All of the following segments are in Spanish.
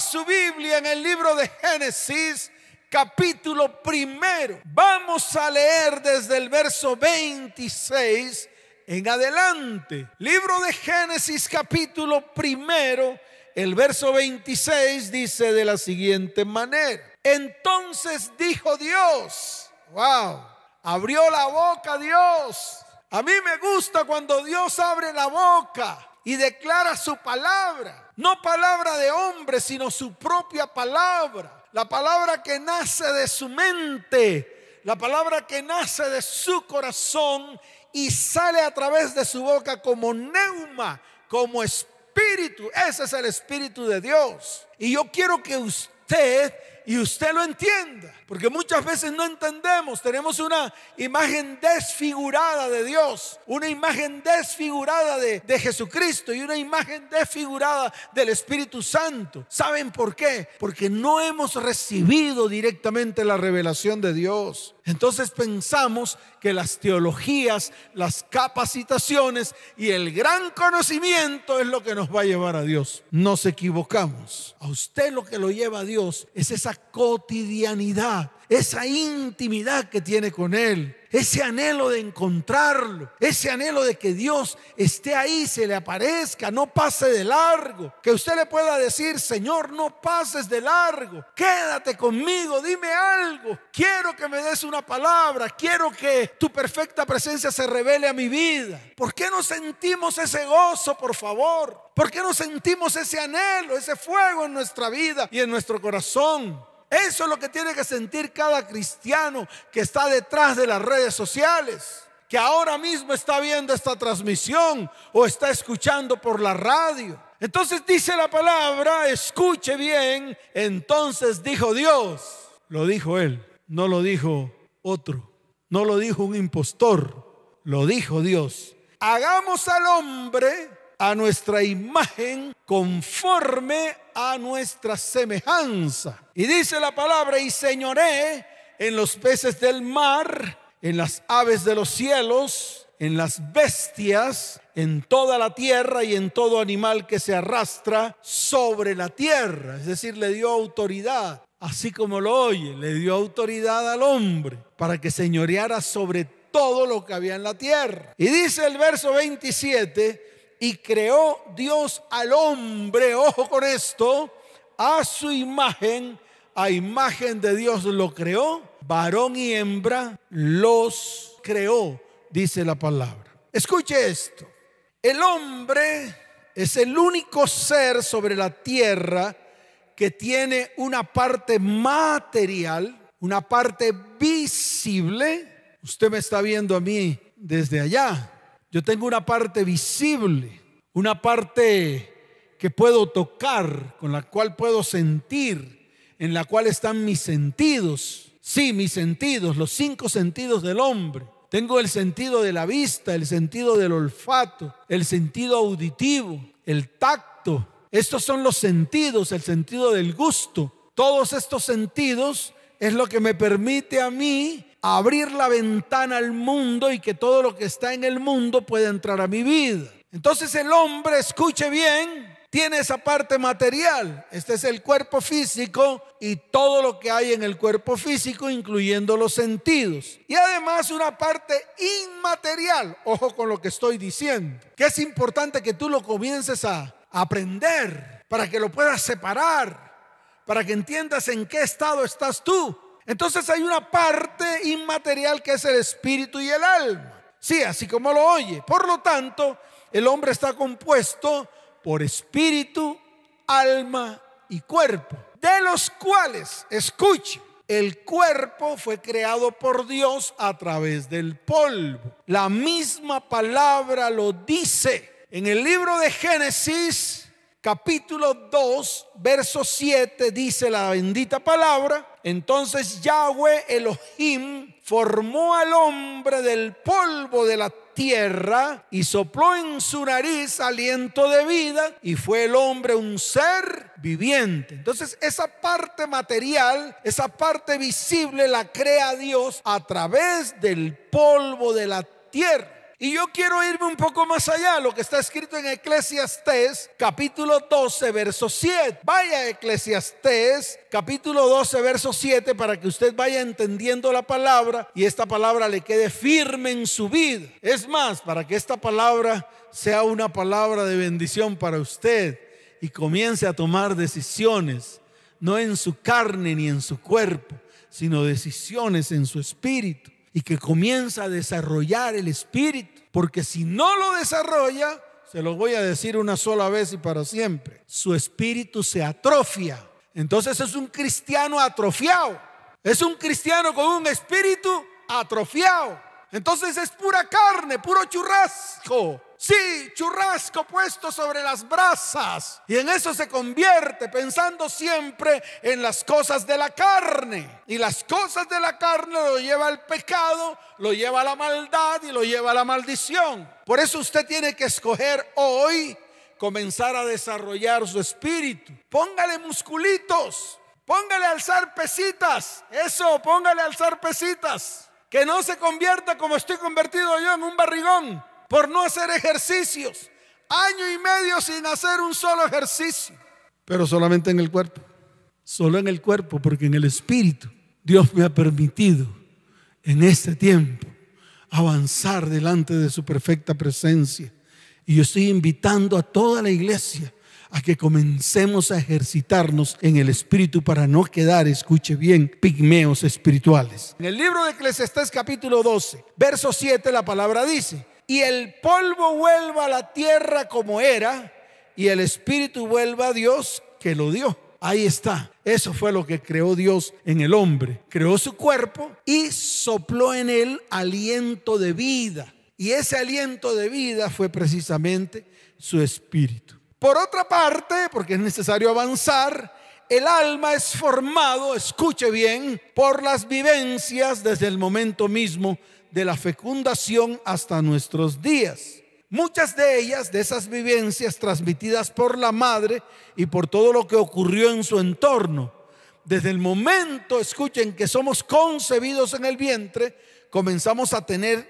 Su Biblia en el libro de Génesis, capítulo primero. Vamos a leer desde el verso 26 en adelante. Libro de Génesis, capítulo primero, el verso 26 dice de la siguiente manera. Entonces dijo Dios, wow, abrió la boca Dios. A mí me gusta cuando Dios abre la boca y declara su palabra. No palabra de hombre, sino su propia palabra. La palabra que nace de su mente. La palabra que nace de su corazón y sale a través de su boca como neuma, como espíritu. Ese es el espíritu de Dios. Y yo quiero que usted y usted lo entienda. Porque muchas veces no entendemos. Tenemos una imagen desfigurada de Dios, una imagen desfigurada de, de, Jesucristo y una imagen desfigurada del Espíritu Santo. ¿Saben por qué? Porque no hemos recibido directamente la revelación de Dios. Entonces pensamos que las teologías, las capacitaciones y el gran conocimiento es lo que nos va a llevar a Dios. Nos equivocamos. A usted lo que lo lleva a Dios es esa cotidianidad, esa intimidad que tiene con Él ese anhelo de encontrarlo, ese anhelo de que Dios esté ahí, se le aparezca, no pase de largo, que usted le pueda decir, Señor, no pases de largo, quédate conmigo, dime algo, quiero que me des una palabra, quiero que tu perfecta presencia se revele a mi vida. ¿Por qué no sentimos ese gozo, por favor? ¿Por qué no sentimos ese anhelo, ese fuego en nuestra vida y en nuestro corazón? Eso es lo que tiene que sentir cada cristiano que está detrás de las redes sociales, que ahora mismo está viendo esta transmisión o está escuchando por la radio. Entonces dice la palabra, escuche bien, entonces dijo Dios, lo dijo él, no lo dijo otro, no lo dijo un impostor, lo dijo Dios. Hagamos al hombre a nuestra imagen conforme a nuestra semejanza. Y dice la palabra, y señoré en los peces del mar, en las aves de los cielos, en las bestias, en toda la tierra y en todo animal que se arrastra sobre la tierra. Es decir, le dio autoridad, así como lo oye, le dio autoridad al hombre para que señoreara sobre todo lo que había en la tierra. Y dice el verso 27, y creó Dios al hombre, ojo con esto, a su imagen, a imagen de Dios lo creó, varón y hembra los creó, dice la palabra. Escuche esto, el hombre es el único ser sobre la tierra que tiene una parte material, una parte visible. Usted me está viendo a mí desde allá. Yo tengo una parte visible, una parte que puedo tocar, con la cual puedo sentir, en la cual están mis sentidos. Sí, mis sentidos, los cinco sentidos del hombre. Tengo el sentido de la vista, el sentido del olfato, el sentido auditivo, el tacto. Estos son los sentidos, el sentido del gusto. Todos estos sentidos es lo que me permite a mí abrir la ventana al mundo y que todo lo que está en el mundo pueda entrar a mi vida. Entonces el hombre, escuche bien, tiene esa parte material. Este es el cuerpo físico y todo lo que hay en el cuerpo físico, incluyendo los sentidos. Y además una parte inmaterial. Ojo con lo que estoy diciendo. Que es importante que tú lo comiences a aprender para que lo puedas separar, para que entiendas en qué estado estás tú. Entonces hay una parte inmaterial que es el espíritu y el alma. Sí, así como lo oye. Por lo tanto, el hombre está compuesto por espíritu, alma y cuerpo, de los cuales, escuche, el cuerpo fue creado por Dios a través del polvo. La misma palabra lo dice en el libro de Génesis capítulo 2, verso 7 dice la bendita palabra, entonces Yahweh Elohim formó al hombre del polvo de la tierra y sopló en su nariz aliento de vida y fue el hombre un ser viviente. Entonces esa parte material, esa parte visible la crea Dios a través del polvo de la tierra. Y yo quiero irme un poco más allá, lo que está escrito en Eclesiastés, capítulo 12, verso 7. Vaya Eclesiastés, capítulo 12, verso 7, para que usted vaya entendiendo la palabra y esta palabra le quede firme en su vida. Es más, para que esta palabra sea una palabra de bendición para usted y comience a tomar decisiones, no en su carne ni en su cuerpo, sino decisiones en su espíritu y que comienza a desarrollar el espíritu, porque si no lo desarrolla, se lo voy a decir una sola vez y para siempre, su espíritu se atrofia. Entonces es un cristiano atrofiado, es un cristiano con un espíritu atrofiado. Entonces es pura carne, puro churrasco. Sí, churrasco puesto sobre las brasas. Y en eso se convierte pensando siempre en las cosas de la carne. Y las cosas de la carne lo lleva al pecado, lo lleva a la maldad y lo lleva a la maldición. Por eso usted tiene que escoger hoy comenzar a desarrollar su espíritu. Póngale musculitos, póngale alzar pesitas. Eso, póngale alzar pesitas. Que no se convierta como estoy convertido yo en un barrigón por no hacer ejercicios. Año y medio sin hacer un solo ejercicio. Pero solamente en el cuerpo. Solo en el cuerpo, porque en el espíritu Dios me ha permitido en este tiempo avanzar delante de su perfecta presencia. Y yo estoy invitando a toda la iglesia a que comencemos a ejercitarnos en el espíritu para no quedar, escuche bien, pigmeos espirituales. En el libro de Eclesiastés capítulo 12, verso 7, la palabra dice, y el polvo vuelva a la tierra como era y el espíritu vuelva a Dios que lo dio. Ahí está. Eso fue lo que creó Dios en el hombre. Creó su cuerpo y sopló en él aliento de vida. Y ese aliento de vida fue precisamente su espíritu. Por otra parte, porque es necesario avanzar, el alma es formado, escuche bien, por las vivencias desde el momento mismo de la fecundación hasta nuestros días. Muchas de ellas, de esas vivencias transmitidas por la madre y por todo lo que ocurrió en su entorno, desde el momento, escuchen, que somos concebidos en el vientre, comenzamos a tener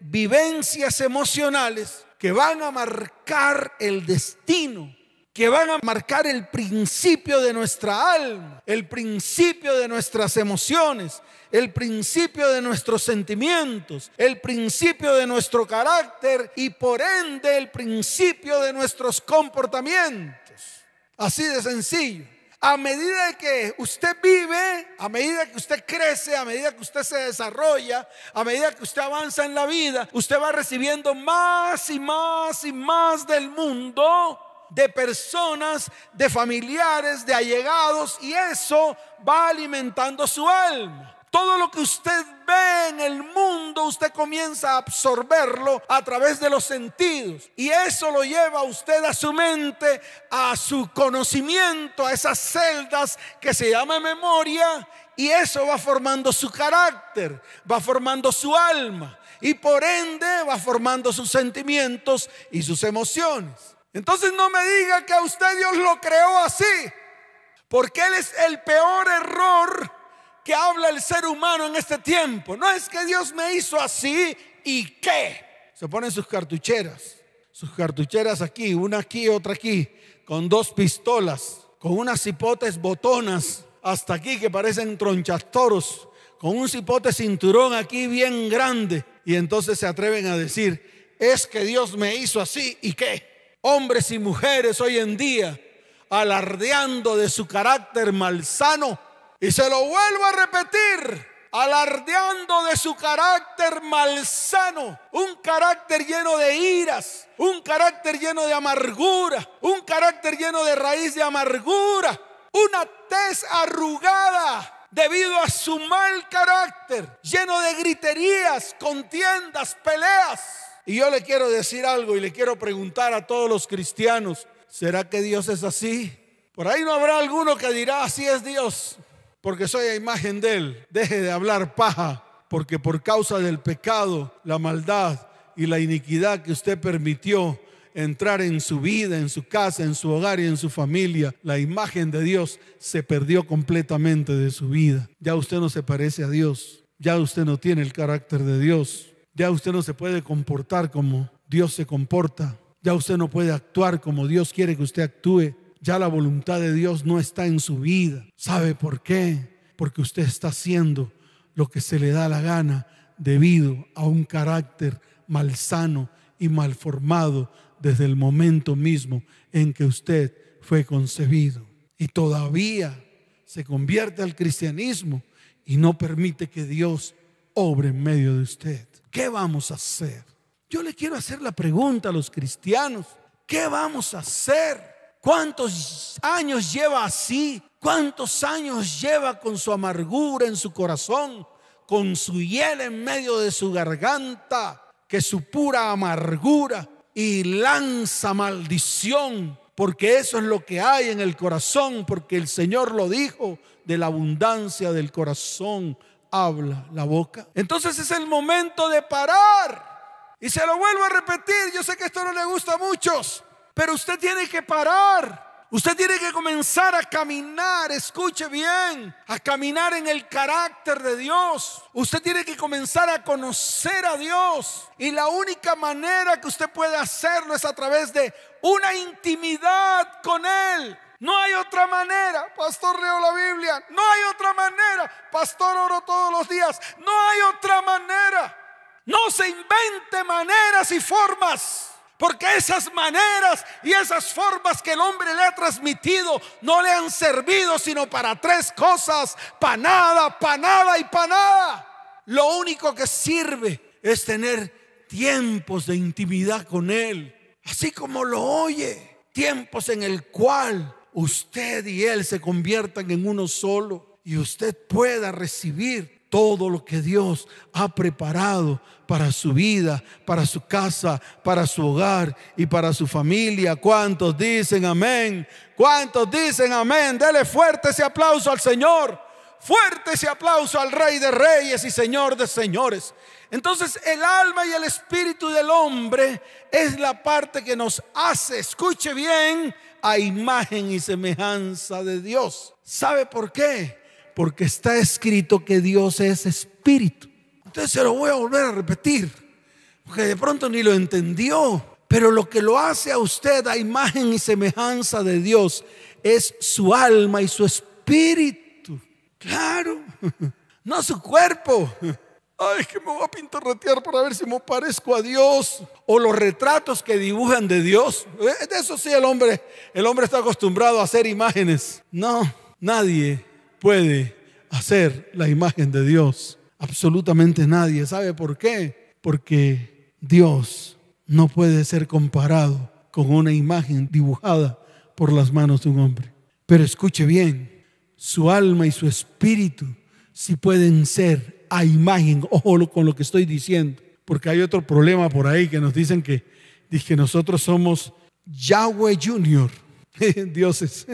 vivencias emocionales que van a marcar el destino que van a marcar el principio de nuestra alma, el principio de nuestras emociones, el principio de nuestros sentimientos, el principio de nuestro carácter y por ende el principio de nuestros comportamientos. Así de sencillo. A medida que usted vive, a medida que usted crece, a medida que usted se desarrolla, a medida que usted avanza en la vida, usted va recibiendo más y más y más del mundo de personas, de familiares, de allegados, y eso va alimentando su alma. Todo lo que usted ve en el mundo, usted comienza a absorberlo a través de los sentidos. Y eso lo lleva a usted a su mente, a su conocimiento, a esas celdas que se llama memoria. Y eso va formando su carácter, va formando su alma. Y por ende va formando sus sentimientos y sus emociones. Entonces no me diga que a usted Dios lo creó así, porque Él es el peor error que habla el ser humano en este tiempo. No es que Dios me hizo así y qué. Se ponen sus cartucheras, sus cartucheras aquí, una aquí, otra aquí, con dos pistolas, con unas cipotes botonas hasta aquí que parecen tronchastoros, con un cipote cinturón aquí bien grande. Y entonces se atreven a decir, es que Dios me hizo así y qué hombres y mujeres hoy en día alardeando de su carácter malsano. Y se lo vuelvo a repetir, alardeando de su carácter malsano, un carácter lleno de iras, un carácter lleno de amargura, un carácter lleno de raíz de amargura, una tez arrugada debido a su mal carácter, lleno de griterías, contiendas, peleas. Y yo le quiero decir algo y le quiero preguntar a todos los cristianos, ¿será que Dios es así? Por ahí no habrá alguno que dirá, así es Dios, porque soy a imagen de Él. Deje de hablar paja, porque por causa del pecado, la maldad y la iniquidad que usted permitió entrar en su vida, en su casa, en su hogar y en su familia, la imagen de Dios se perdió completamente de su vida. Ya usted no se parece a Dios, ya usted no tiene el carácter de Dios. Ya usted no se puede comportar como Dios se comporta. Ya usted no puede actuar como Dios quiere que usted actúe. Ya la voluntad de Dios no está en su vida. ¿Sabe por qué? Porque usted está haciendo lo que se le da la gana debido a un carácter malsano y malformado desde el momento mismo en que usted fue concebido. Y todavía se convierte al cristianismo y no permite que Dios obre en medio de usted. ¿Qué vamos a hacer? Yo le quiero hacer la pregunta a los cristianos. ¿Qué vamos a hacer? ¿Cuántos años lleva así? ¿Cuántos años lleva con su amargura en su corazón? Con su hiel en medio de su garganta? Que su pura amargura y lanza maldición. Porque eso es lo que hay en el corazón. Porque el Señor lo dijo. De la abundancia del corazón habla la boca. Entonces es el momento de parar y se lo vuelvo a repetir, yo sé que esto no le gusta a muchos, pero usted tiene que parar. Usted tiene que comenzar a caminar, escuche bien, a caminar en el carácter de Dios. Usted tiene que comenzar a conocer a Dios. Y la única manera que usted puede hacerlo es a través de una intimidad con Él. No hay otra manera. Pastor, leo la Biblia. No hay otra manera. Pastor, oro todos los días. No hay otra manera. No se invente maneras y formas. Porque esas maneras y esas formas que el hombre le ha transmitido no le han servido sino para tres cosas. Para nada, para nada y para nada. Lo único que sirve es tener tiempos de intimidad con Él. Así como lo oye. Tiempos en el cual usted y Él se conviertan en uno solo. Y usted pueda recibir todo lo que Dios ha preparado para su vida, para su casa, para su hogar y para su familia. ¿Cuántos dicen amén? ¿Cuántos dicen amén? Dele fuerte ese aplauso al Señor. Fuerte ese aplauso al Rey de Reyes y Señor de Señores. Entonces el alma y el espíritu del hombre es la parte que nos hace, escuche bien, a imagen y semejanza de Dios. ¿Sabe por qué? porque está escrito que Dios es espíritu. Entonces se lo voy a volver a repetir, porque de pronto ni lo entendió, pero lo que lo hace a usted a imagen y semejanza de Dios es su alma y su espíritu. Claro, no su cuerpo. Ay, que me voy a pintorretear para ver si me parezco a Dios. O los retratos que dibujan de Dios. Eh, de eso sí el hombre, el hombre está acostumbrado a hacer imágenes. No, nadie puede hacer la imagen de Dios. Absolutamente nadie. ¿Sabe por qué? Porque Dios no puede ser comparado con una imagen dibujada por las manos de un hombre. Pero escuche bien, su alma y su espíritu sí pueden ser a imagen, ojo con lo que estoy diciendo, porque hay otro problema por ahí que nos dicen que, que nosotros somos Yahweh Junior. Dioses,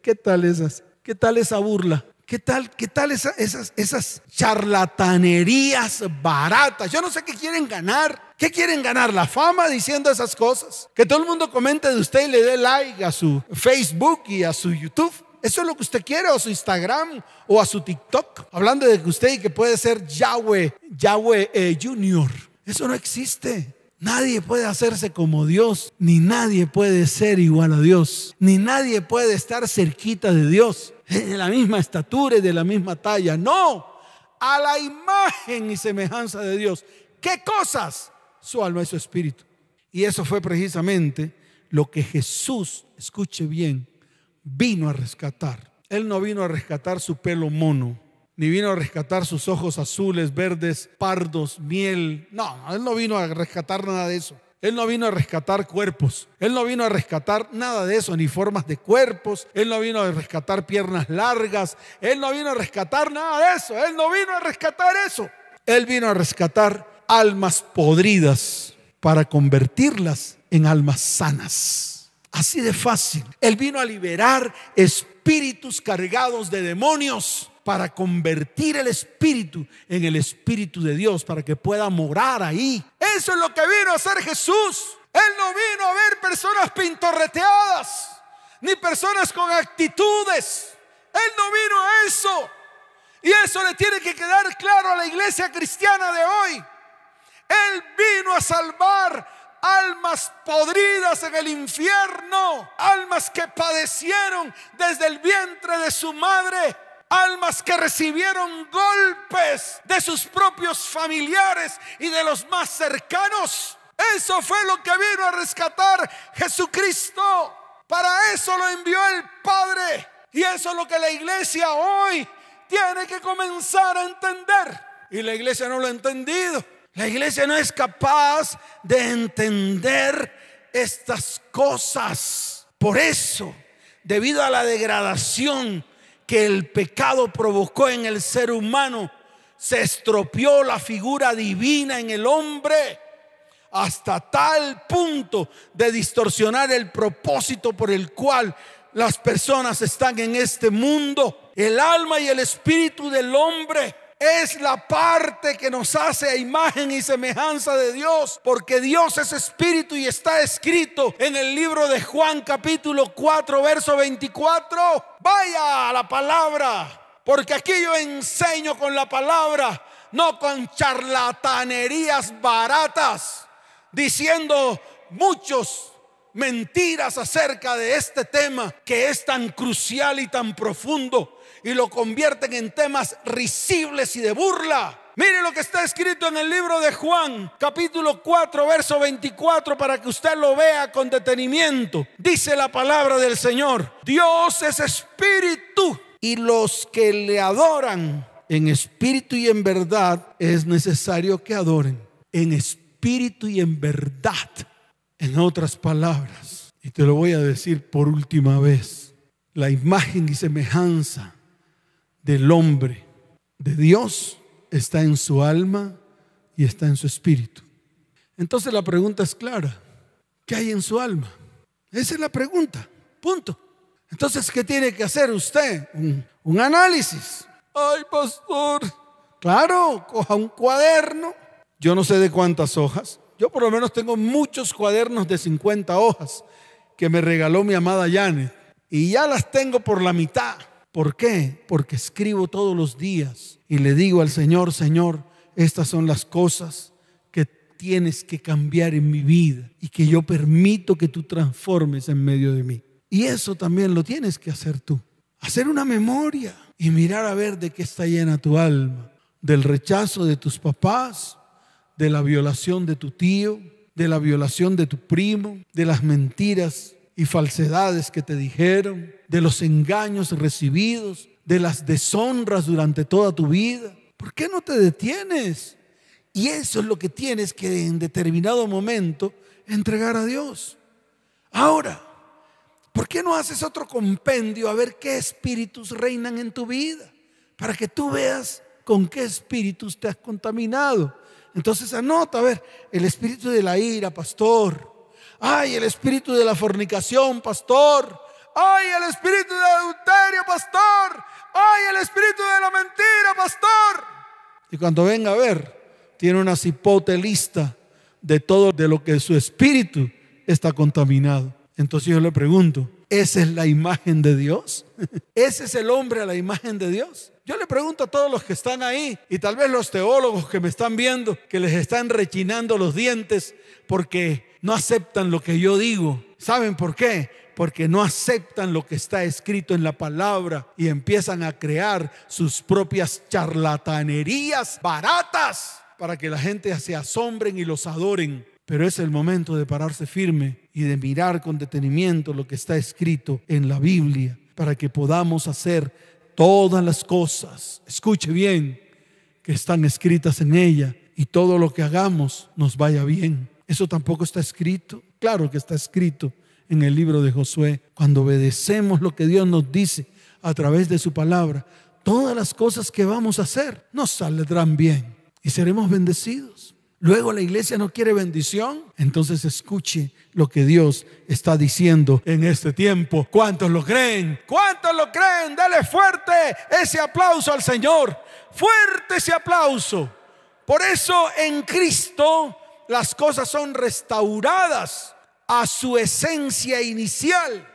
¿qué tal esas? ¿Qué tal esa burla? ¿Qué tal, qué tal esas, charlatanerías baratas? Yo no sé qué quieren ganar. ¿Qué quieren ganar? ¿La fama diciendo esas cosas? Que todo el mundo comente de usted y le dé like a su Facebook y a su YouTube. ¿Eso es lo que usted quiere? ¿O a su Instagram? ¿O a su TikTok? Hablando de que usted y que puede ser Yahweh, Yahweh eh, Junior. Eso no existe. Nadie puede hacerse como Dios, ni nadie puede ser igual a Dios, ni nadie puede estar cerquita de Dios, de la misma estatura y de la misma talla. No, a la imagen y semejanza de Dios. ¿Qué cosas? Su alma y su espíritu. Y eso fue precisamente lo que Jesús, escuche bien, vino a rescatar. Él no vino a rescatar su pelo mono ni vino a rescatar sus ojos azules, verdes, pardos, miel. No, Él no vino a rescatar nada de eso. Él no vino a rescatar cuerpos. Él no vino a rescatar nada de eso, ni formas de cuerpos. Él no vino a rescatar piernas largas. Él no vino a rescatar nada de eso. Él no vino a rescatar eso. Él vino a rescatar almas podridas para convertirlas en almas sanas. Así de fácil. Él vino a liberar espíritus cargados de demonios para convertir el espíritu en el espíritu de Dios, para que pueda morar ahí. Eso es lo que vino a hacer Jesús. Él no vino a ver personas pintorreteadas, ni personas con actitudes. Él no vino a eso. Y eso le tiene que quedar claro a la iglesia cristiana de hoy. Él vino a salvar almas podridas en el infierno, almas que padecieron desde el vientre de su madre, almas que recibieron golpes de sus propios familiares y de los más cercanos. Eso fue lo que vino a rescatar Jesucristo. Para eso lo envió el Padre. Y eso es lo que la iglesia hoy tiene que comenzar a entender. Y la iglesia no lo ha entendido. La iglesia no es capaz de entender estas cosas. Por eso, debido a la degradación que el pecado provocó en el ser humano, se estropeó la figura divina en el hombre hasta tal punto de distorsionar el propósito por el cual las personas están en este mundo. El alma y el espíritu del hombre es la parte que nos hace a imagen y semejanza de Dios, porque Dios es espíritu y está escrito en el libro de Juan capítulo 4, verso 24. Vaya a la palabra, porque aquí yo enseño con la palabra, no con charlatanerías baratas, diciendo muchos mentiras acerca de este tema que es tan crucial y tan profundo y lo convierten en temas risibles y de burla. Mire lo que está escrito en el libro de Juan, capítulo 4, verso 24, para que usted lo vea con detenimiento. Dice la palabra del Señor, Dios es espíritu y los que le adoran en espíritu y en verdad es necesario que adoren en espíritu y en verdad. En otras palabras, y te lo voy a decir por última vez, la imagen y semejanza del hombre, de Dios, está en su alma y está en su espíritu. Entonces la pregunta es clara. ¿Qué hay en su alma? Esa es la pregunta. Punto. Entonces, ¿qué tiene que hacer usted? Un, análisis. Ay, pastor. Claro, coja un cuaderno. Yo no sé de cuántas hojas. Yo por lo menos tengo muchos cuadernos de 50 hojas que me regaló mi amada Janet. Y ya las tengo por la mitad. ¿Por qué? Porque escribo todos los días y le digo al Señor, Señor, estas son las cosas que tienes que cambiar en mi vida y que yo permito que tú transformes en medio de mí. Y eso también lo tienes que hacer tú. Hacer una memoria y mirar a ver de qué está llena tu alma. Del rechazo de tus papás, de la violación de tu tío, de la violación de tu primo, de las mentiras y falsedades que te dijeron, de los engaños recibidos, de las deshonras durante toda tu vida. ¿Por qué no te detienes? Y eso es lo que tienes que en determinado momento entregar a Dios. Ahora, ¿por qué no haces otro compendio a ver qué espíritus reinan en tu vida? Para que tú veas con qué espíritus te has contaminado. Entonces anota, a ver, el espíritu de la ira, pastor, Ay, el espíritu de la fornicación, pastor. Ay, el espíritu de adulterio, pastor. Ay, el espíritu de la mentira, pastor. Y cuando venga a ver, tiene una cipote lista de todo de lo que su espíritu está contaminado. Entonces yo le pregunto, ¿esa es la imagen de Dios? ¿Ese es el hombre a la imagen de Dios? Yo le pregunto a todos los que están ahí y tal vez los teólogos que me están viendo, que les están rechinando los dientes porque no aceptan lo que yo digo. ¿Saben por qué? Porque no aceptan lo que está escrito en la palabra y empiezan a crear sus propias charlatanerías baratas para que la gente se asombren y los adoren. Pero es el momento de pararse firme y de mirar con detenimiento lo que está escrito en la Biblia para que podamos hacer todas las cosas, escuche bien, que están escritas en ella y todo lo que hagamos nos vaya bien. Eso tampoco está escrito. Claro que está escrito en el libro de Josué. Cuando obedecemos lo que Dios nos dice a través de su palabra, todas las cosas que vamos a hacer nos saldrán bien y seremos bendecidos. Luego la iglesia no quiere bendición, entonces escuche lo que Dios está diciendo en este tiempo. ¿Cuántos lo creen? ¿Cuántos lo creen? Dale fuerte ese aplauso al Señor. Fuerte ese aplauso. Por eso en Cristo las cosas son restauradas a su esencia inicial,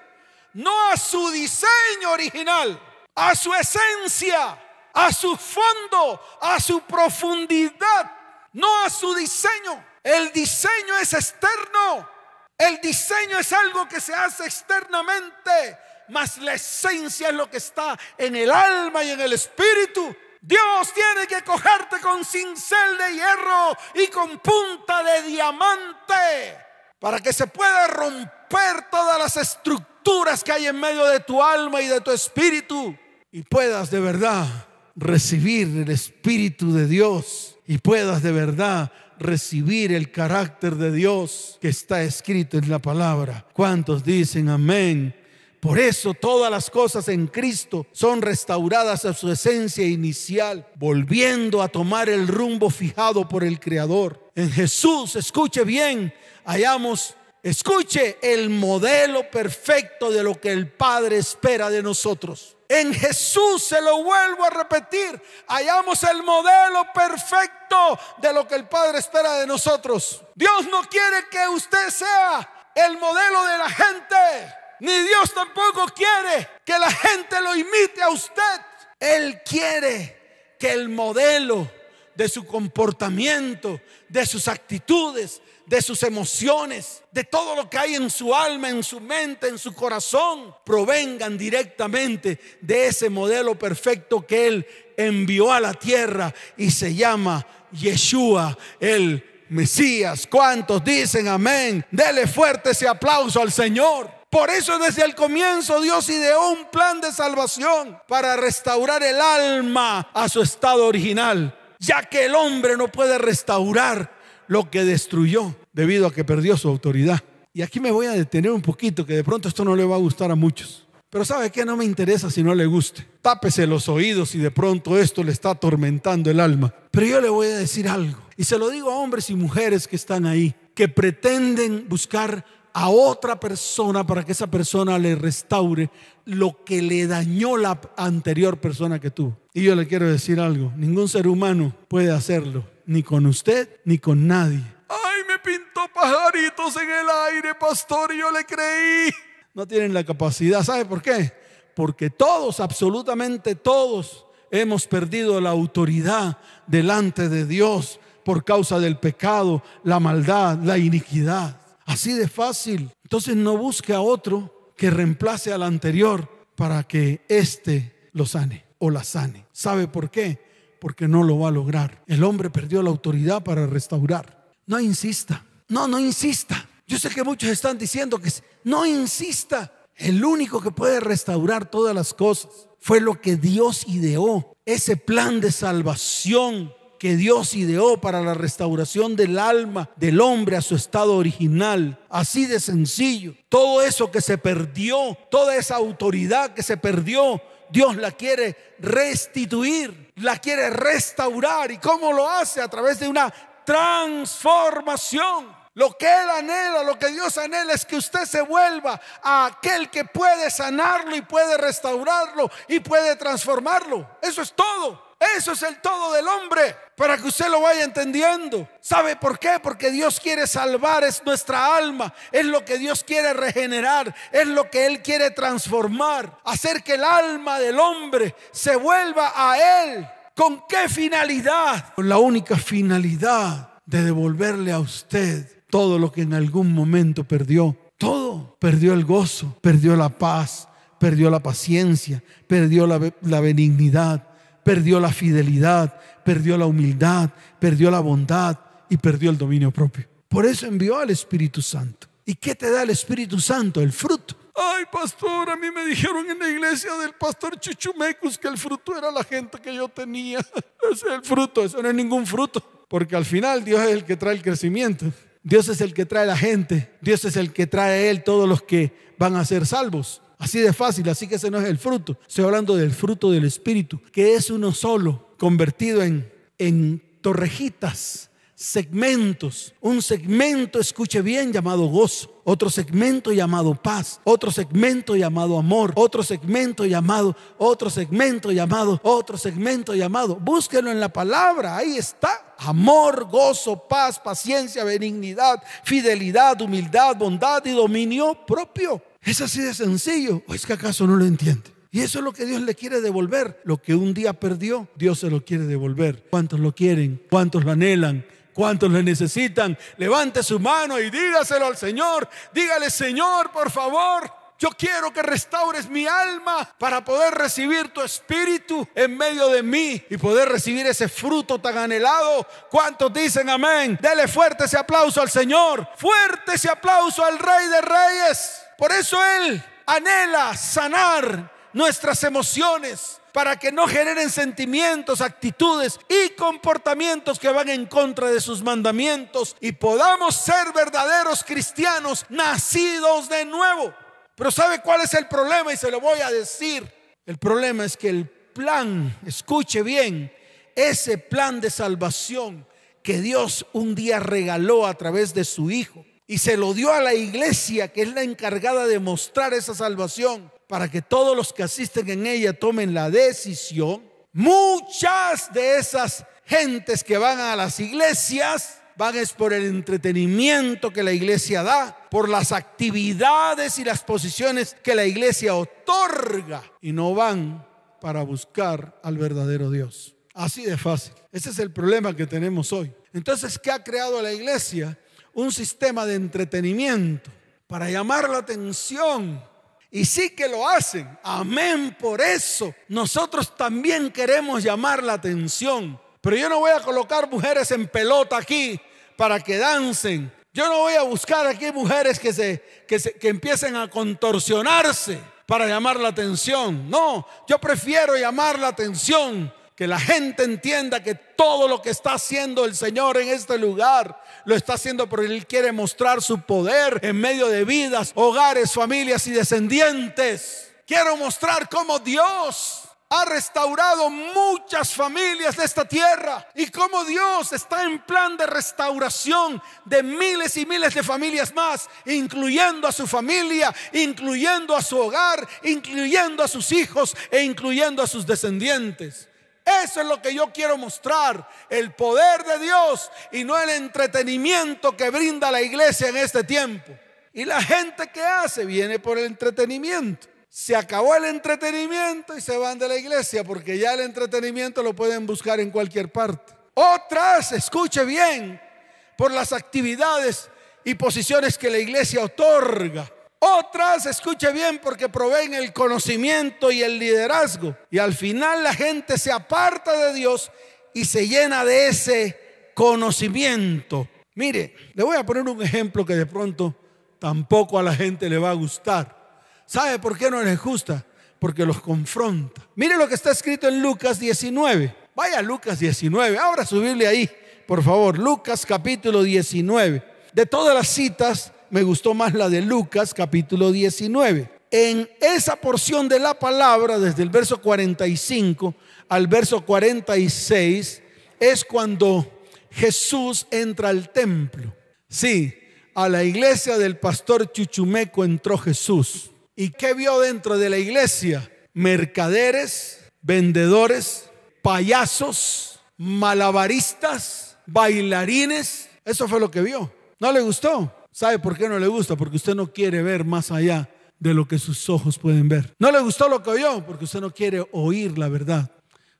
no a su diseño original, a su esencia, a su fondo, a su profundidad. No a su diseño. El diseño es externo. El diseño es algo que se hace externamente, mas la esencia es lo que está en el alma y en el espíritu. Dios tiene que cogerte con cincel de hierro y con punta de diamante para que se pueda romper todas las estructuras que hay en medio de tu alma y de tu espíritu y puedas de verdad recibir el espíritu de Dios y puedas de verdad recibir el carácter de Dios que está escrito en la palabra. ¿Cuántos dicen amén? Por eso todas las cosas en Cristo son restauradas a su esencia inicial, volviendo a tomar el rumbo fijado por el Creador. En Jesús, escuche bien, hallamos, escuche el modelo perfecto de lo que el Padre espera de nosotros. En Jesús, se lo vuelvo a repetir, hallamos el modelo perfecto de lo que el Padre espera de nosotros. Dios no quiere que usted sea el modelo de la gente. Ni Dios tampoco quiere que la gente lo imite a usted. Él quiere que el modelo de su comportamiento, de sus actitudes, de sus emociones, de todo lo que hay en su alma, en su mente, en su corazón, provengan directamente de ese modelo perfecto que Él envió a la tierra y se llama Yeshua, el Mesías. ¿Cuántos dicen amén? Dele fuerte ese aplauso al Señor. Por eso desde el comienzo Dios ideó un plan de salvación para restaurar el alma a su estado original, ya que el hombre no puede restaurar lo que destruyó debido a que perdió su autoridad. Y aquí me voy a detener un poquito, que de pronto esto no le va a gustar a muchos. Pero ¿sabe qué? No me interesa si no le guste. Tápese los oídos y de pronto esto le está atormentando el alma. Pero yo le voy a decir algo. Y se lo digo a hombres y mujeres que están ahí, que pretenden buscar a otra persona para que esa persona le restaure lo que le dañó la anterior persona que tuvo. Y yo le quiero decir algo, ningún ser humano puede hacerlo, ni con usted, ni con nadie. Pajaritos en el aire, pastor, yo le creí. No tienen la capacidad, ¿sabe por qué? Porque todos, absolutamente todos, hemos perdido la autoridad delante de Dios por causa del pecado, la maldad, la iniquidad. Así de fácil. Entonces no busque a otro que reemplace al anterior para que éste lo sane o la sane. ¿Sabe por qué? Porque no lo va a lograr. El hombre perdió la autoridad para restaurar. No insista. No, no insista. Yo sé que muchos están diciendo que no insista. El único que puede restaurar todas las cosas fue lo que Dios ideó. Ese plan de salvación que Dios ideó para la restauración del alma del hombre a su estado original. Así de sencillo. Todo eso que se perdió, toda esa autoridad que se perdió, Dios la quiere restituir, la quiere restaurar. ¿Y cómo lo hace? A través de una transformación. Lo que Él anhela, lo que Dios anhela es que usted se vuelva a aquel que puede sanarlo y puede restaurarlo y puede transformarlo. Eso es todo. Eso es el todo del hombre, para que usted lo vaya entendiendo. ¿Sabe por qué? Porque Dios quiere salvar, es nuestra alma, es lo que Dios quiere regenerar, es lo que Él quiere transformar, hacer que el alma del hombre se vuelva a Él. ¿Con qué finalidad? Con la única finalidad de devolverle a usted todo lo que en algún momento perdió. Todo. Perdió el gozo, perdió la paz, perdió la paciencia, perdió la, la benignidad perdió la fidelidad, perdió la humildad, perdió la bondad y perdió el dominio propio. Por eso envió al Espíritu Santo. ¿Y qué te da el Espíritu Santo? El fruto. Ay, pastor, a mí me dijeron en la iglesia del pastor Chuchumecus que el fruto era la gente que yo tenía. Ese es el fruto, eso no es ningún fruto. Porque al final Dios es el que trae el crecimiento. Dios es el que trae la gente. Dios es el que trae a Él todos los que van a ser salvos. Así de fácil, así que ese no es el fruto. Estoy hablando del fruto del Espíritu, que es uno solo, convertido en, en torrejitas, segmentos. Un segmento, escuche bien, llamado gozo. Otro segmento llamado paz. Otro segmento llamado amor. Otro segmento llamado, otro segmento llamado, otro segmento llamado. Búsquenlo en la palabra, ahí está. Amor, gozo, paz, paciencia, benignidad, fidelidad, humildad, bondad y dominio propio. Es así de sencillo. ¿O es que acaso no lo entiende? Y eso es lo que Dios le quiere devolver. Lo que un día perdió, Dios se lo quiere devolver. ¿Cuántos lo quieren? ¿Cuántos lo anhelan? ¿Cuántos le necesitan? Levante su mano y dígaselo al Señor. Dígale, Señor, por favor, yo quiero que restaures mi alma para poder recibir tu espíritu en medio de mí y poder recibir ese fruto tan anhelado. ¿Cuántos dicen amén? Dele fuerte ese aplauso al Señor. Fuerte ese aplauso al Rey de Reyes. Por eso Él anhela sanar nuestras emociones para que no generen sentimientos, actitudes y comportamientos que van en contra de sus mandamientos y podamos ser verdaderos cristianos nacidos de nuevo. Pero ¿sabe cuál es el problema? Y se lo voy a decir. El problema es que el plan, escuche bien, ese plan de salvación que Dios un día regaló a través de su Hijo y se lo dio a la iglesia que es la encargada de mostrar esa salvación para que todos los que asisten en ella tomen la decisión. Muchas de esas gentes que van a las iglesias van es por el entretenimiento que la iglesia da, por las actividades y las posiciones que la iglesia otorga y no van para buscar al verdadero Dios. Así de fácil. Ese es el problema que tenemos hoy. Entonces, ¿qué ha creado la iglesia? Un sistema de entretenimiento para llamar la atención. Y sí que lo hacen. Amén por eso. Nosotros también queremos llamar la atención. Pero yo no voy a colocar mujeres en pelota aquí para que dancen. Yo no voy a buscar aquí mujeres que, se, que, se, que empiecen a contorsionarse para llamar la atención. No, yo prefiero llamar la atención. Que la gente entienda que todo lo que está haciendo el Señor en este lugar lo está haciendo porque Él quiere mostrar su poder en medio de vidas, hogares, familias y descendientes. Quiero mostrar cómo Dios ha restaurado muchas familias de esta tierra y como Dios está en plan de restauración de miles y miles de familias más, incluyendo a su familia, incluyendo a su hogar, incluyendo a sus hijos e incluyendo a sus descendientes. Eso es lo que yo quiero mostrar, el poder de Dios y no el entretenimiento que brinda la iglesia en este tiempo. Y la gente que hace viene por el entretenimiento se acabó el entretenimiento y se van de la iglesia porque ya el entretenimiento lo pueden buscar en cualquier parte. Otras, escuche bien, por las actividades y posiciones que la iglesia otorga. Otras, escuche bien, porque proveen el conocimiento y el liderazgo. Y al final la gente se aparta de Dios y se llena de ese conocimiento. Mire, le voy a poner un ejemplo que de pronto tampoco a la gente le va a gustar. ¿Sabe por qué no les gusta? Porque los confronta. Mire lo que está escrito en Lucas 19. Vaya Lucas 19. Ahora su Biblia ahí, por favor. Lucas capítulo 19. De todas las citas, me gustó más la de Lucas capítulo 19. En esa porción de la palabra, desde el verso 45 al verso 46, es cuando Jesús entra al templo. Sí, a la iglesia del pastor Chuchumeco entró Jesús. ¿Y qué vio dentro de la iglesia? Mercaderes, vendedores, payasos, malabaristas, bailarines. Eso fue lo que vio. ¿No le gustó? ¿Sabe por qué no le gusta? Porque usted no quiere ver más allá de lo que sus ojos pueden ver. ¿No le gustó lo que oyó? Porque usted no quiere oír la verdad.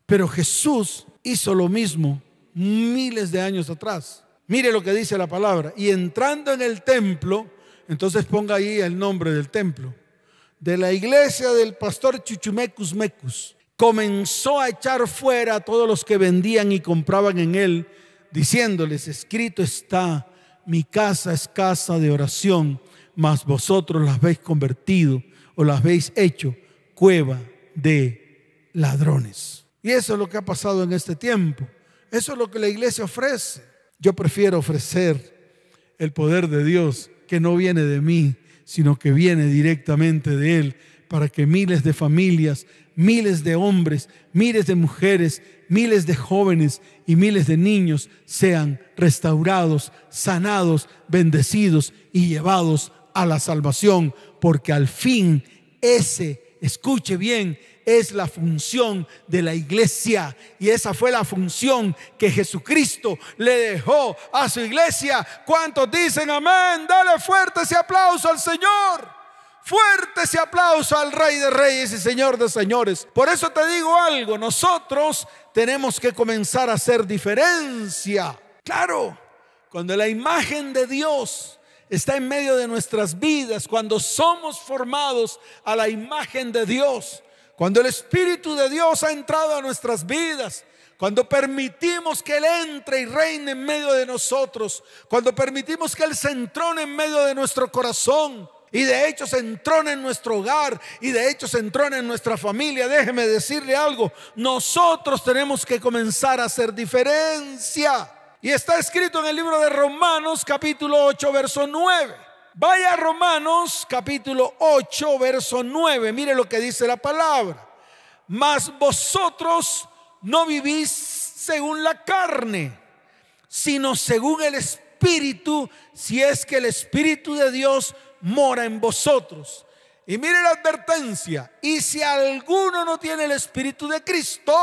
Pero Jesús hizo lo mismo miles de años atrás. Mire lo que dice la palabra. Y entrando en el templo, entonces ponga ahí el nombre del templo de la iglesia del pastor Chuchumecus Mecus comenzó a echar fuera a todos los que vendían y compraban en él, diciéndoles, escrito está, mi casa es casa de oración, mas vosotros las habéis convertido o las habéis hecho cueva de ladrones. Y eso es lo que ha pasado en este tiempo. Eso es lo que la iglesia ofrece. Yo prefiero ofrecer el poder de Dios que no viene de mí, sino que viene directamente de Él para que miles de familias, miles de hombres, miles de mujeres, miles de jóvenes y miles de niños sean restaurados, sanados, bendecidos y llevados a la salvación, porque al fin ese, escuche bien, es la función de la iglesia. Y esa fue la función que Jesucristo le dejó a su iglesia. ¿Cuántos dicen amén? Dale fuerte ese aplauso al Señor. Fuerte ese aplauso al Rey de Reyes y Señor de Señores. Por eso te digo algo, nosotros tenemos que comenzar a hacer diferencia. Claro, cuando la imagen de Dios está en medio de nuestras vidas, cuando somos formados a la imagen de Dios, cuando el Espíritu de Dios ha entrado a nuestras vidas, cuando permitimos que Él entre y reine en medio de nosotros, cuando permitimos que Él se entrone en medio de nuestro corazón, y de hecho se entrone en nuestro hogar y de hecho se entrone en nuestra familia. Déjeme decirle algo, nosotros tenemos que comenzar a hacer diferencia. Y está escrito en el libro de Romanos capítulo 8, verso 9. Vaya a Romanos capítulo 8, verso 9. Mire lo que dice la palabra. Mas vosotros no vivís según la carne, sino según el Espíritu, si es que el Espíritu de Dios mora en vosotros. Y mire la advertencia, y si alguno no tiene el Espíritu de Cristo,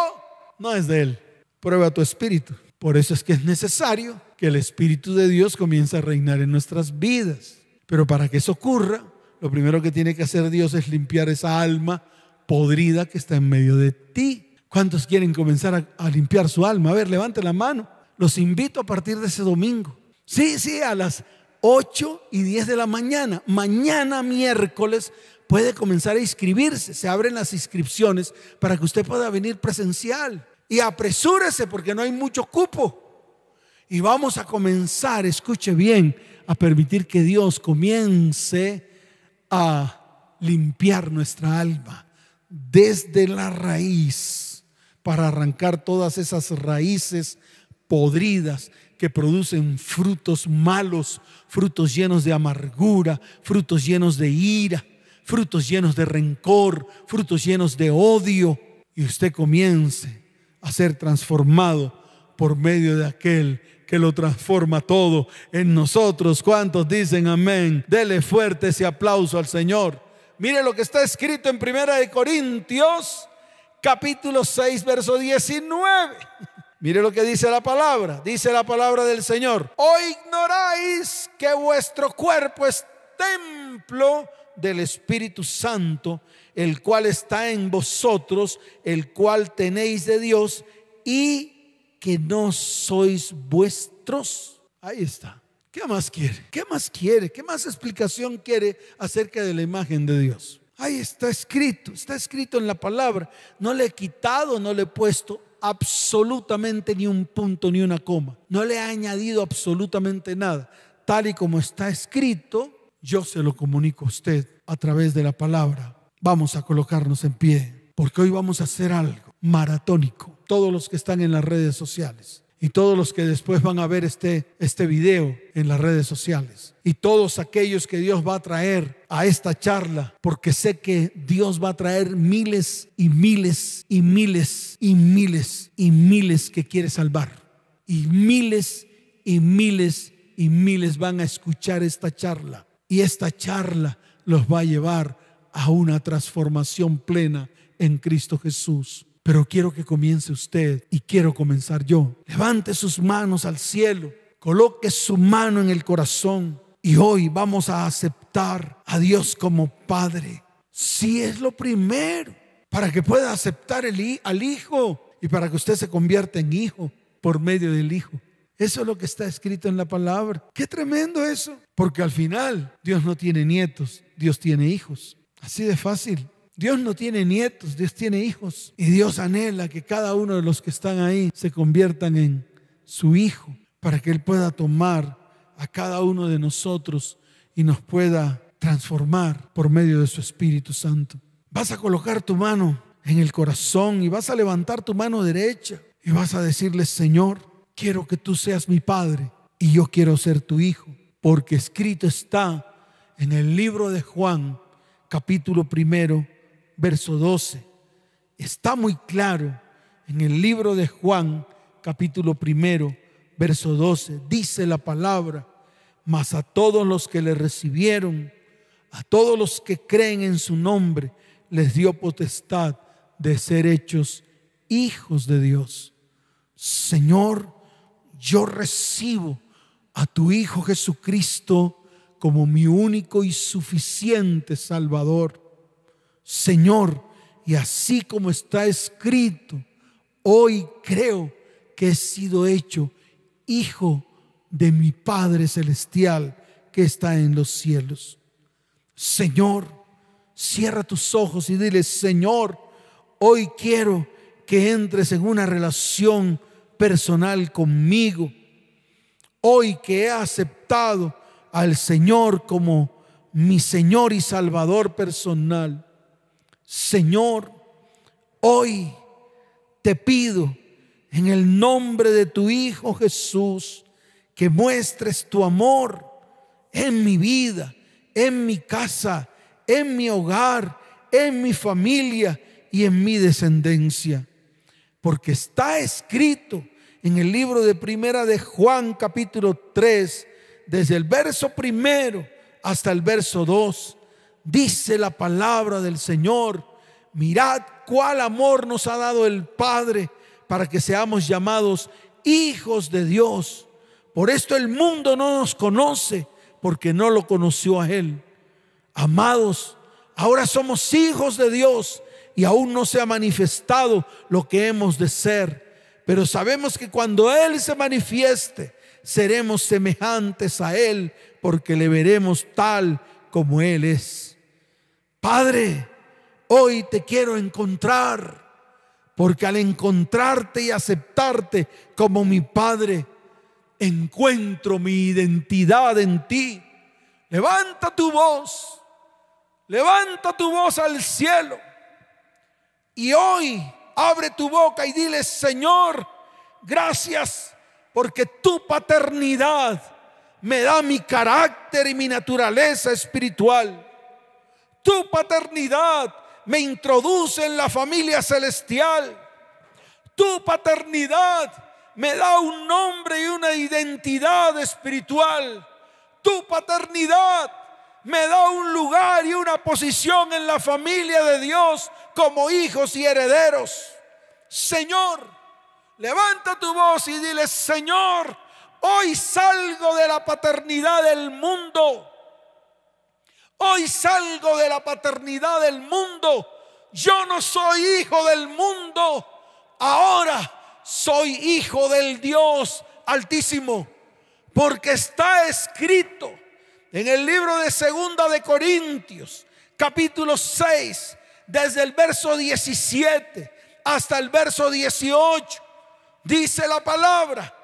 no es de él. Prueba tu espíritu. Por eso es que es necesario que el Espíritu de Dios comience a reinar en nuestras vidas. Pero para que eso ocurra, lo primero que tiene que hacer Dios es limpiar esa alma podrida que está en medio de ti. ¿Cuántos quieren comenzar a, limpiar su alma? A ver, levante la mano. Los invito a partir de ese domingo. Sí, sí, a las 8 y 10 de la mañana. Mañana miércoles puede comenzar a inscribirse. Se abren las inscripciones para que usted pueda venir presencial. Y apresúrese porque no hay mucho cupo. Y vamos a comenzar, escuche bien, a permitir que Dios comience a limpiar nuestra alma desde la raíz para arrancar todas esas raíces podridas que producen frutos malos, frutos llenos de amargura, frutos llenos de ira, frutos llenos de rencor, frutos llenos de odio. Y usted comience a ser transformado por medio de aquel que lo transforma todo en nosotros. ¿Cuántos dicen amén? Dele fuerte ese aplauso al Señor. Mire lo que está escrito en Primera de Corintios, capítulo 6, verso 19. Mire lo que dice la palabra. Dice la palabra del Señor. O ignoráis que vuestro cuerpo es templo del Espíritu Santo, el cual está en vosotros, el cual tenéis de Dios y que no sois vuestros. Ahí está. ¿Qué más quiere? ¿Qué más quiere? ¿Qué más explicación quiere acerca de la imagen de Dios? Ahí está escrito, está escrito en la palabra. No le he quitado, no le he puesto absolutamente ni un punto ni una coma. No le ha añadido absolutamente nada. Tal y como está escrito, yo se lo comunico a usted a través de la palabra. Vamos a colocarnos en pie, porque hoy vamos a hacer algo maratónico. Todos los que están en las redes sociales y todos los que después van a ver este, este video en las redes sociales y todos aquellos que Dios va a traer a esta charla, porque sé que Dios va a traer miles y miles y miles y miles y miles que quiere salvar. Y miles y miles y miles van a escuchar esta charla. Y esta charla los va a llevar a una transformación plena en Cristo Jesús. Pero quiero que comience usted y quiero comenzar yo. Levante sus manos al cielo, coloque su mano en el corazón y hoy vamos a aceptar a Dios como Padre. Si es lo primero, para que pueda aceptar al Hijo y para que usted se convierta en hijo por medio del Hijo. Eso es lo que está escrito en la palabra. Qué tremendo eso. Porque al final Dios no tiene nietos, Dios tiene hijos. Así de fácil. Dios no tiene nietos, Dios tiene hijos. Y Dios anhela que cada uno de los que están ahí se conviertan en su hijo para que Él pueda tomar a cada uno de nosotros y nos pueda transformar por medio de su Espíritu Santo. Vas a colocar tu mano en el corazón y vas a levantar tu mano derecha y vas a decirle, Señor, quiero que tú seas mi Padre y yo quiero ser tu Hijo, porque escrito está en el libro de Juan, capítulo primero, verso 12. Está muy claro en el libro de Juan, capítulo primero, verso 12. Dice la palabra, mas a todos los que le recibieron, a todos los que creen en su nombre, les dio potestad de ser hechos hijos de Dios. Señor, yo recibo a tu Hijo Jesucristo como mi único y suficiente Salvador. Señor, y así como está escrito, hoy creo que he sido hecho hijo de mi Padre Celestial que está en los cielos. Señor, cierra tus ojos y dile, Señor, hoy quiero que entres en una relación personal conmigo. Hoy que he aceptado al Señor como mi Señor y Salvador personal. Señor, hoy te pido en el nombre de tu Hijo Jesús que muestres tu amor en mi vida, en mi casa, en mi hogar, en mi familia y en mi descendencia. Porque está escrito en el libro de Primera de Juan capítulo 3, desde el verso primero hasta el verso 2, dice la palabra del Señor, mirad cuál amor nos ha dado el Padre para que seamos llamados hijos de Dios. Por esto el mundo no nos conoce, porque no lo conoció a Él. Amados, ahora somos hijos de Dios y aún no se ha manifestado lo que hemos de ser. Pero sabemos que cuando Él se manifieste, seremos semejantes a Él porque le veremos tal como Él es. Padre, hoy te quiero encontrar porque al encontrarte y aceptarte como mi Padre, encuentro mi identidad en ti. Levanta tu voz, levanta tu voz al cielo y hoy abre tu boca y dile, Señor, gracias porque tu paternidad me da mi carácter y mi naturaleza espiritual. Tu paternidad me introduce en la familia celestial. Tu paternidad me da un nombre y una identidad espiritual. Tu paternidad me da un lugar y una posición en la familia de Dios como hijos y herederos. Señor, levanta tu voz y dile, Señor, hoy salgo de la paternidad del mundo. Hoy salgo de la paternidad del mundo. Yo no soy hijo del mundo. Ahora soy hijo del Dios altísimo. Porque está escrito en el libro de Segunda de Corintios, capítulo 6, desde el verso 17 hasta el verso 18, dice la palabra,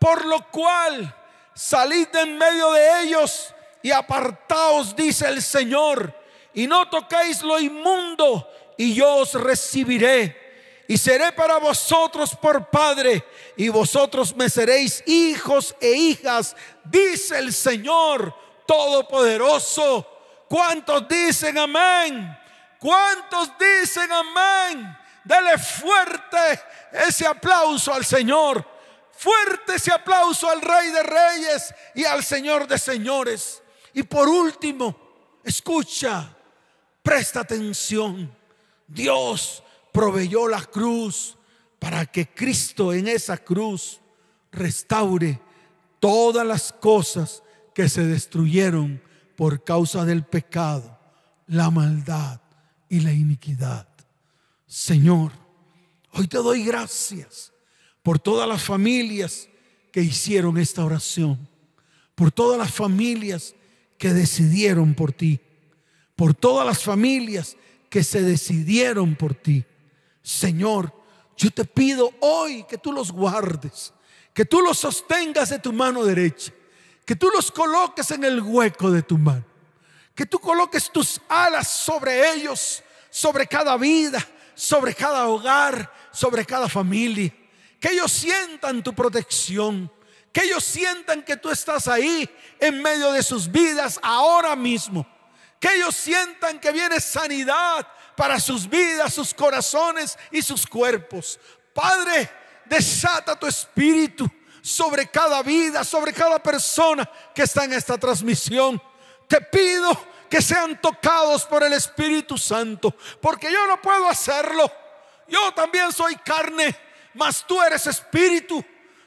por lo cual salid en medio de ellos y apartaos, dice el Señor, y no toquéis lo inmundo, y yo os recibiré. Y seré para vosotros por Padre, y vosotros me seréis hijos e hijas, dice el Señor Todopoderoso. ¿Cuántos dicen amén? ¿Cuántos dicen amén? Dele fuerte ese aplauso al Señor. Fuerte ese aplauso al Rey de Reyes y al Señor de Señores. Y por último, escucha, presta atención. Dios proveyó la cruz para que Cristo en esa cruz restaure todas las cosas que se destruyeron por causa del pecado, la maldad y la iniquidad. Señor, hoy te doy gracias por todas las familias que hicieron esta oración, por todas las familias que decidieron por ti, por todas las familias que se decidieron por ti. Señor, yo te pido hoy que tú los guardes, que tú los sostengas de tu mano derecha que tú los coloques en el hueco de tu mano, que tú coloques tus alas sobre ellos, sobre cada vida, sobre cada hogar, sobre cada familia, que ellos sientan tu protección, que ellos sientan que tú estás ahí en medio de sus vidas ahora mismo, que ellos sientan que viene sanidad para sus vidas, sus corazones y sus cuerpos. Padre, desata tu espíritu sobre cada vida, sobre cada persona que está en esta transmisión. Te pido que sean tocados por el Espíritu Santo, porque yo no puedo hacerlo. Yo también soy carne, mas tú eres espíritu.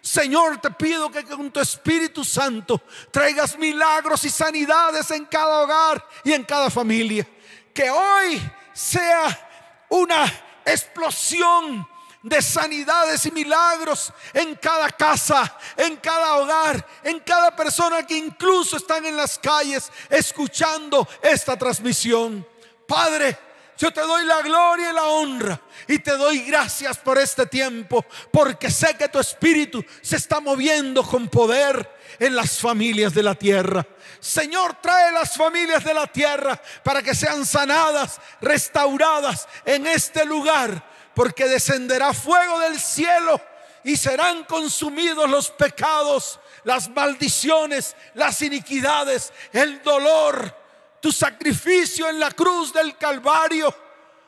Señor, te pido que con tu Espíritu Santo traigas milagros y sanidades en cada hogar y en cada familia. Que hoy sea una explosión de sanidades y milagros en cada casa, en cada hogar, en cada persona que incluso están en las calles escuchando esta transmisión. Padre, yo te doy la gloria y la honra y te doy gracias por este tiempo, porque sé que tu espíritu se está moviendo con poder en las familias de la tierra. Señor, trae las familias de la tierra para que sean sanadas, restauradas en este lugar, porque descenderá fuego del cielo y serán consumidos los pecados, las maldiciones, las iniquidades, el dolor tu sacrificio en la cruz del Calvario.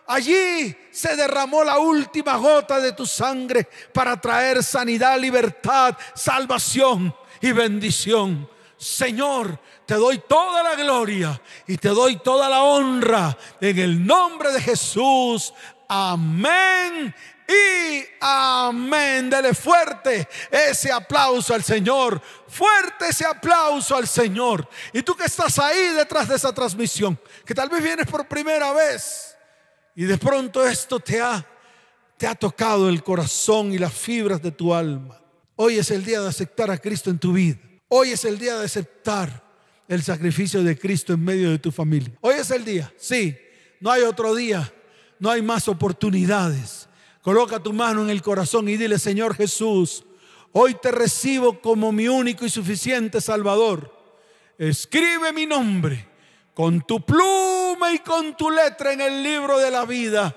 Allí se derramó la última gota de tu sangre para traer sanidad, libertad, salvación y bendición. Señor, te doy toda la gloria y te doy toda la honra en el nombre de Jesús. Amén y amén. Dele fuerte ese aplauso al Señor. Fuerte ese aplauso al Señor. Y tú que estás ahí detrás de esa transmisión, que tal vez vienes por primera vez y de pronto esto te ha, te ha tocado el corazón y las fibras de tu alma. Hoy es el día de aceptar a Cristo en tu vida. Hoy es el día de aceptar el sacrificio de Cristo en medio de tu familia. Hoy es el día, sí, no hay otro día, no hay más oportunidades. Coloca tu mano en el corazón y dile, Señor Jesús, hoy te recibo como mi único y suficiente Salvador. Escribe mi nombre con tu pluma y con tu letra en el libro de la vida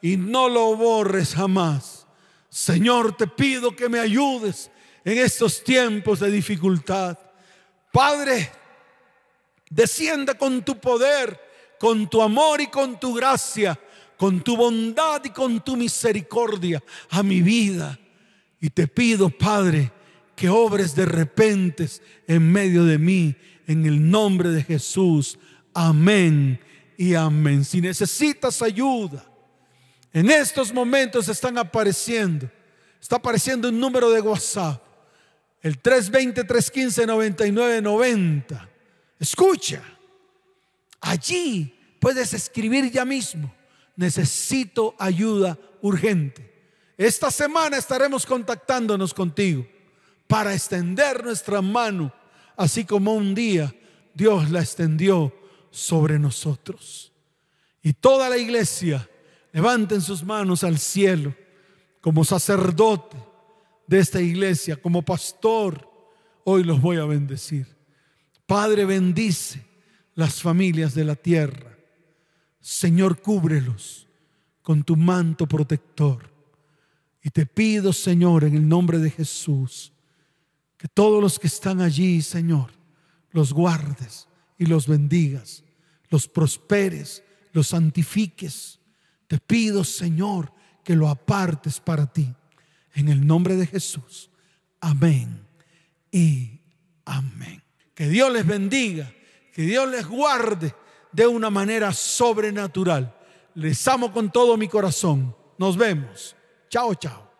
y no lo borres jamás. Señor, te pido que me ayudes en estos tiempos de dificultad. Padre, descienda con tu poder, con tu amor y con tu gracia con tu bondad y con tu misericordia a mi vida. Y te pido, Padre, que obres de repente en medio de mí, en el nombre de Jesús. Amén y amén. Si necesitas ayuda, en estos momentos están apareciendo, está apareciendo un número de WhatsApp, el 320-315-9990. Escucha, allí puedes escribir ya mismo necesito ayuda urgente. Esta semana estaremos contactándonos contigo para extender nuestra mano, así como un día Dios la extendió sobre nosotros. Y toda la iglesia levanten sus manos al cielo como sacerdote de esta iglesia, como pastor. Hoy los voy a bendecir. Padre, bendice las familias de la tierra Señor, cúbrelos con tu manto protector. Y te pido, Señor, en el nombre de Jesús, que todos los que están allí, Señor, los guardes y los bendigas, los prosperes, los santifiques. Te pido, Señor, que lo apartes para ti. En el nombre de Jesús. Amén y amén. Que Dios les bendiga, que Dios les guarde de una manera sobrenatural. Les amo con todo mi corazón. Nos vemos. Chao, chao.